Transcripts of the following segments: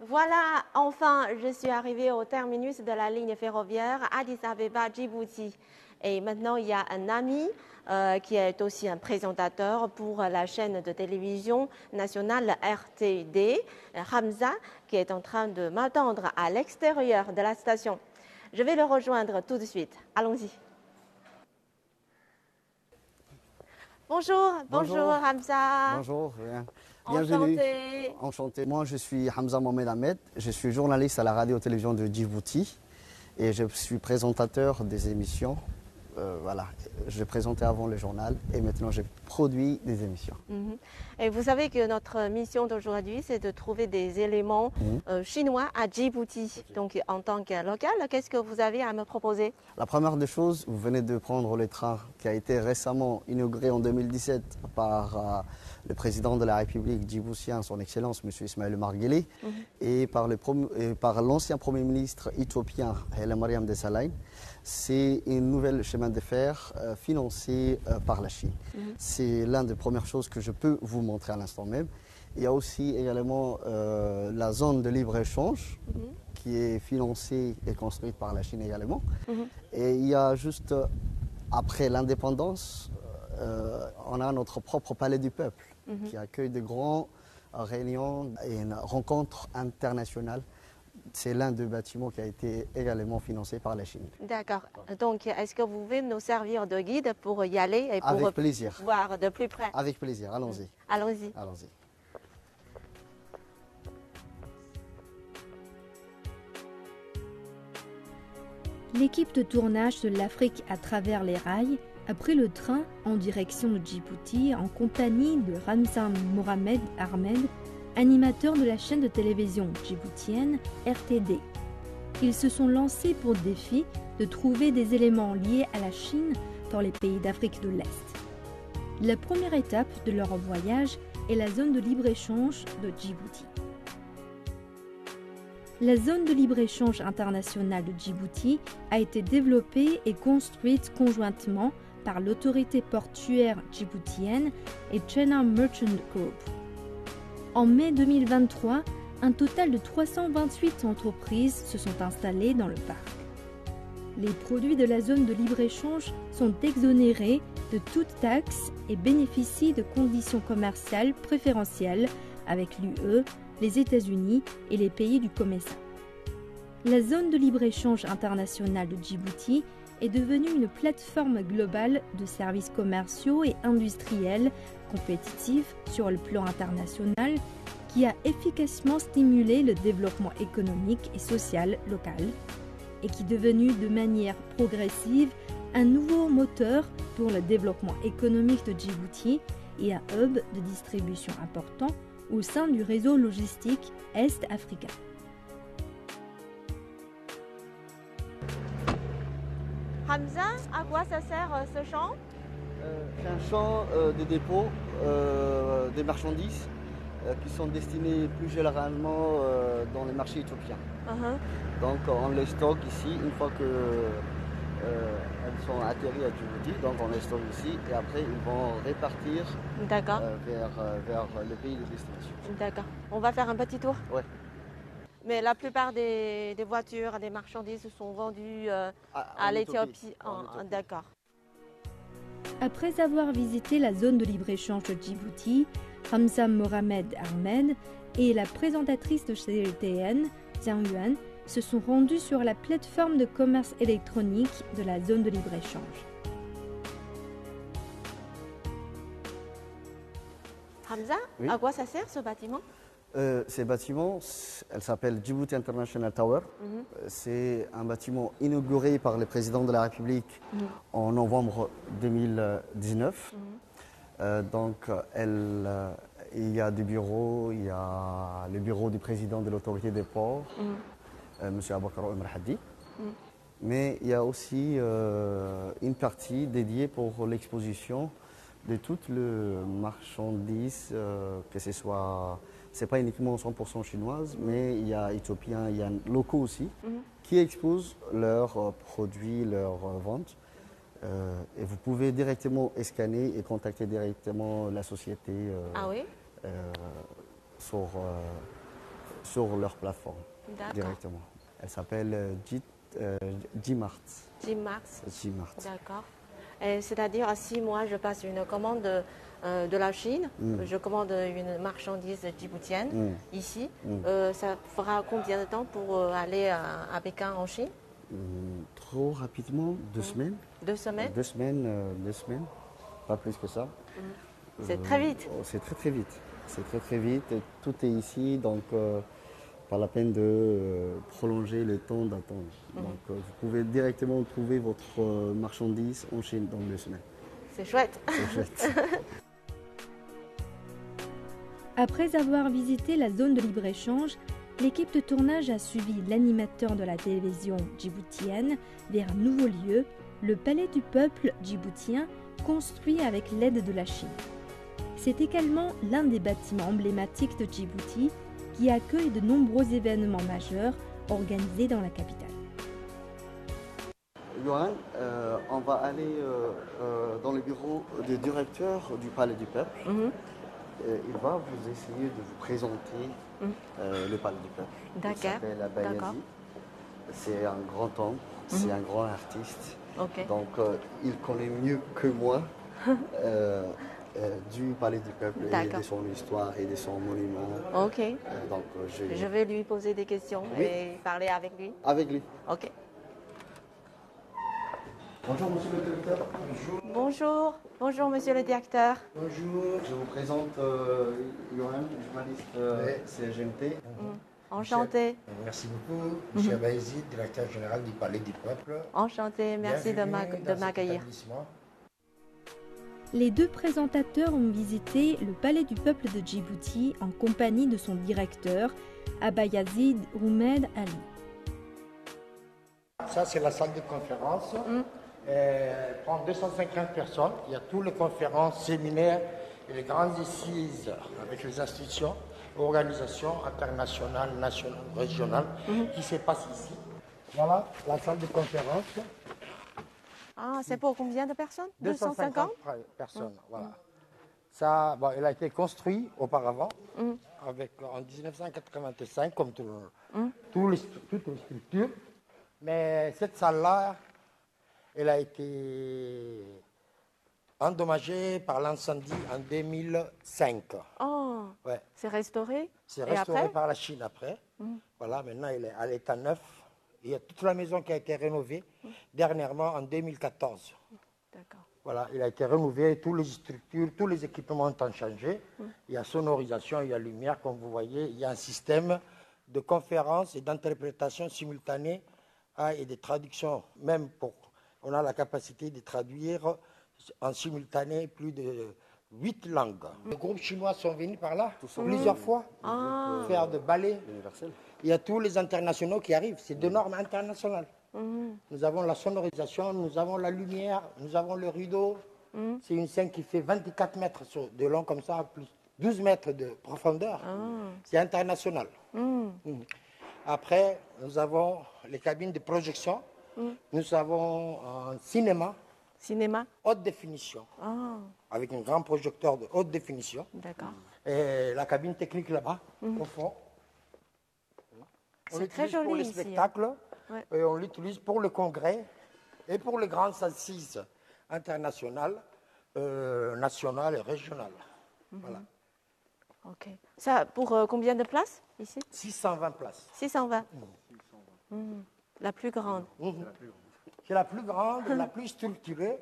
Voilà, enfin, je suis arrivée au terminus de la ligne ferroviaire Addis Abeba-Djibouti. Et maintenant, il y a un ami euh, qui est aussi un présentateur pour la chaîne de télévision nationale RTD, Hamza, qui est en train de m'attendre à l'extérieur de la station. Je vais le rejoindre tout de suite. Allons-y. Bonjour, bonjour, Bonjour. Hamza. Bonjour, bien. Bienvenue. Enchanté. Moi, je suis Hamza Mohamed Ahmed. Je suis journaliste à la radio-télévision de Djibouti et je suis présentateur des émissions. Euh, voilà, je présentais avant le journal et maintenant je produis des émissions. Mhm. Et vous savez que notre mission d'aujourd'hui, c'est de trouver des éléments Mhm. euh, chinois à Djibouti. Donc, en tant que local, qu'est-ce que vous avez à me proposer? La première des choses, vous venez de prendre le train qui a été récemment inauguré en 2017 par euh, le président de la République djiboutien, son Excellence, M. Ismaël Margueli, et par le prom- et par l'ancien Premier ministre éthiopien, Haile Mariam Desalegn. C'est une nouvelle chemin de fer euh, financé par la Chine. C'est l'une des premières choses que je peux vous montrer à l'instant même. Il y a aussi également euh, la zone de libre-échange qui est financée et construite par la Chine également. Et il y a juste, euh, après l'indépendance, euh, on a notre propre palais du peuple qui accueille de grands réunions et une rencontre internationale. C'est l'un des bâtiments qui a été également financé par la Chine. D'accord. Donc, est-ce que vous pouvez nous servir de guide pour y aller et pour Avec plaisir. voir de plus près? Avec plaisir, allons-y. Allons-y. Allons-y. L'équipe de tournage de l'Afrique à travers les rails a pris le train en direction de Djibouti en compagnie de Ramzan Mohamed Ahmed, animateur de la chaîne de télévision djiboutienne RTD. Ils se sont lancés pour défi de trouver des éléments liés à la Chine dans les pays d'Afrique de l'Est. La première étape de leur voyage est la zone de libre-échange de Djibouti. La zone de libre-échange internationale de Djibouti a été développée et construite conjointement par l'autorité portuaire djiboutienne et China Merchant Group. En mai 2023, un total de 328 entreprises se sont installées dans le parc. Les produits de la zone de libre-échange sont exonérés de toute taxe et bénéficient de conditions commerciales préférentielles avec l'UE, les États-Unis et les pays du COMESA. La zone de libre-échange internationale de Djibouti est devenue une plateforme globale de services commerciaux et industriels compétitifs sur le plan international qui a efficacement stimulé le développement économique et social local et qui est devenu de manière progressive un nouveau moteur pour le développement économique de Djibouti et un hub de distribution important au sein du réseau logistique Est-Africain. Hamza, à quoi ça sert euh, ce champ? C'est un champ euh, de dépôt euh, des marchandises euh, qui sont destinées plus généralement euh, dans les marchés éthiopiens. Uh-huh. Donc on les stocke ici une fois que euh, elles sont atterries à Djibouti, donc on les stocke ici et après ils vont répartir euh, vers, euh, vers le pays de destination. D'accord. On va faire un petit tour? Ouais. Mais la plupart des, des voitures, des marchandises sont vendues euh, Ah, à en l'Éthiopie. D'accord. Après avoir visité la zone de libre-échange de Djibouti, Hamza Mohamed Ahmed et la présentatrice de CLTN, Jiang Yuan, se sont rendus sur la plateforme de commerce électronique de la zone de libre-échange. Hamza, Oui. à quoi ça sert ce bâtiment? Euh, ces bâtiments, elle s'appelle Djibouti International Tower. Mhm. Euh, C'est un bâtiment inauguré par le président de la République Mhm. en novembre 2019. Mhm. Euh, donc, elle, euh, il y a des bureaux, il y a le bureau du président de l'autorité des ports, M. Abakar Omar Hadi. Mais il y a aussi une partie dédiée pour l'exposition de toutes les marchandises, euh, que ce soit, c'est pas uniquement 100% chinoise, mais il y a éthiopiens, il y a locaux aussi, Mhm. qui exposent leurs euh, produits, leurs euh, ventes. Euh, et vous pouvez directement scanner et contacter directement la société euh, Ah oui? sur, sur leur plateforme D'accord. directement. Elle s'appelle Gmart. Gmart. Gmart. D'accord. C'est-à-dire, si moi je passe une commande euh, de la Chine, Mm. je commande une marchandise djiboutienne Mm. ici, Mm. euh, ça fera combien de temps pour euh, aller à, à Pékin en Chine? Trop rapidement, deux semaines. Deux semaines? Deux semaines, deux semaines, pas plus que ça. C'est très vite. oh, C'est très très vite. C'est très très vite. tout est ici, donc pas la peine de euh, prolonger le temps d'attente. Mhm. Donc euh, vous pouvez directement trouver votre euh, marchandise en Chine dans deux semaines. C'est chouette. C'est chouette. Après avoir visité la zone de libre-échange, l'équipe de tournage a suivi l'animateur de la télévision djiboutienne vers un nouveau lieu, le Palais du Peuple djiboutien, construit avec l'aide de la Chine. C'est également l'un des bâtiments emblématiques de Djibouti qui accueille de nombreux événements majeurs organisés dans la capitale. Johan, euh, on va aller euh, euh, dans le bureau du directeur du Palais du Peuple. Mhm. Il va vous essayer de vous présenter Mhm. le Palais du Peuple. D'accord. C'est un grand homme, c'est un grand artiste. Donc il connaît mieux que moi euh, du Palais du Peuple et de son histoire et de son monument. Ok. Euh, donc euh, je... Je vais lui poser des questions Oui. et parler avec lui. Avec lui. Ok. Bonjour monsieur le directeur. Bonjour. Bonjour, monsieur le directeur. Bonjour. Je vous présente euh, Johan, journaliste euh, Oui. CGMT. Enchanté. Merci beaucoup, M. Abaïzi, directeur général du Palais du Peuple. Enchanté. Merci de Bienvenue m'accueillir. Les deux présentateurs ont visité le Palais du Peuple de Djibouti en compagnie de son directeur, Abayazid Oumed Ali. Ça, c'est la salle de conférence. Euh, Elle prend 250 personnes. Il y a toutes les conférences, séminaires et les grandes assises avec les institutions, organisations internationales, nationales, régionales qui se passent ici. Voilà la salle de conférence. Ah, c'est pour combien de personnes? 250 250 personnes. Voilà. Ça, bon, elle a été construit auparavant, Mm. avec, en 1985, comme tout le- Mm. tous les- toutes les structures. Mais cette salle-là, elle a été endommagée par l'incendie en 2005. Oh, Ouais. c'est restauré? C'est restauré après? Mm. par la Chine après. Voilà, maintenant elle est à l'état neuf. Il y a toute la maison qui a été rénovée dernièrement en 2014. D'accord. Voilà, il a été rénové, toutes les structures, tous les équipements ont changé. Il y a sonorisation, il y a lumière, comme vous voyez. Il y a un système de conférence et d'interprétation simultanée hein, et de traduction, même pour. On a la capacité de traduire en simultané plus de huit langues. Les groupes chinois sont venus par là plusieurs fois Ah. faire de ballet. Universel. Il y a tous les internationaux qui arrivent. C'est de normes internationales. Mhm. Nous avons la sonorisation, nous avons la lumière, nous avons le rideau. Mhm. C'est une scène qui fait 24 mètres de long comme ça, plus 12 mètres de profondeur. C'est international. Mhm. Après, nous avons les cabines de projection. Nous avons un cinéma Cinéma haute définition, Ah, avec un grand projecteur de haute définition. d'accord. Et la cabine technique là-bas, au fond. On C'est très l'utilise pour les ici, hein. spectacles, Ouais. et on l'utilise pour le congrès et pour les grandes assises internationales, euh, nationales et régionales. Mhm. Voilà. Ok. Ça, pour euh, combien de places ici? 620 places. 620. Mhm. La plus grande. Mhm. C'est la plus grande, la plus structurée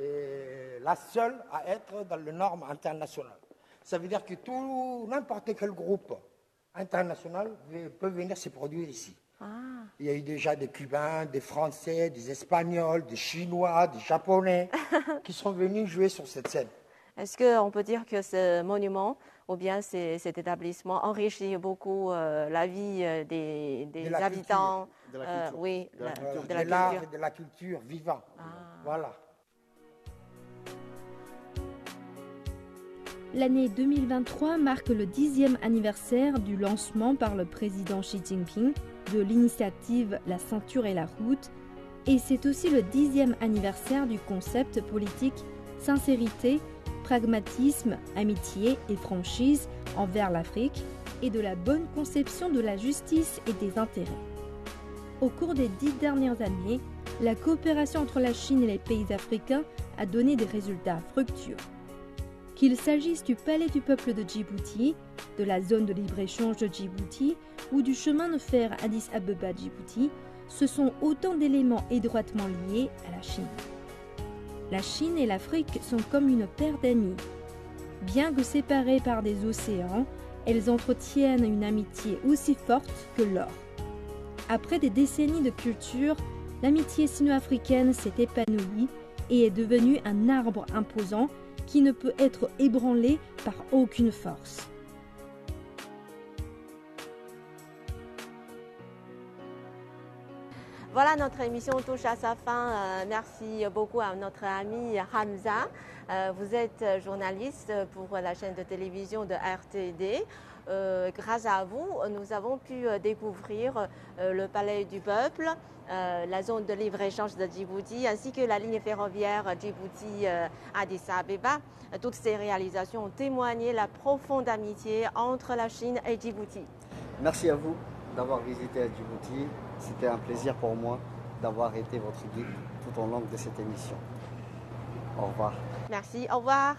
et la seule à être dans les normes internationales. Ça veut dire que tout, n'importe quel groupe international peut venir se produire ici. Ah, Il y a eu déjà des Cubains, des Français, des Espagnols, des Chinois, des Japonais qui sont venus jouer sur cette scène. Est-ce qu'on peut dire que ce monument ou bien cet établissement enrichit beaucoup euh, la vie euh, des, des De la habitants culture. De la euh, culture. Oui, De la la- culture. de de la l'art culture. et de la culture vivant. Voilà. L'année 2023 marque le dixième anniversaire du lancement par le président Xi Jinping de l'initiative La ceinture et la route, et c'est aussi le dixième anniversaire du concept politique sincérité, pragmatisme, amitié et franchise envers l'Afrique et de la bonne conception de la justice et des intérêts. Au cours des dix dernières années, la coopération entre la Chine et les pays africains a donné des résultats fructueux. Qu'il s'agisse du Palais du peuple de Djibouti, de la zone de libre-échange de Djibouti ou du chemin de fer Addis Abeba-Djibouti, ce sont autant d'éléments étroitement liés à la Chine. La Chine et l'Afrique sont comme une paire d'amis. Bien que séparées par des océans, elles entretiennent une amitié aussi forte que l'or. Après des décennies de culture, l'amitié sino-africaine s'est épanouie et est devenue un arbre imposant qui ne peut être ébranlé par aucune force. Voilà, notre émission touche à sa fin. Euh, merci beaucoup à notre ami Hamza. Euh, vous êtes journaliste pour la chaîne de télévision de RTD. Euh, grâce à vous, nous avons pu découvrir le Palais du Peuple, la zone de libre-échange de Djibouti, ainsi que la ligne ferroviaire Djibouti-Addis Abeba. Toutes ces réalisations ont témoigné la profonde amitié entre la Chine et Djibouti. Merci à vous d'avoir visité Djibouti. C'était un plaisir pour moi d'avoir été votre guide tout au long de cette émission. Au revoir. Merci, au revoir.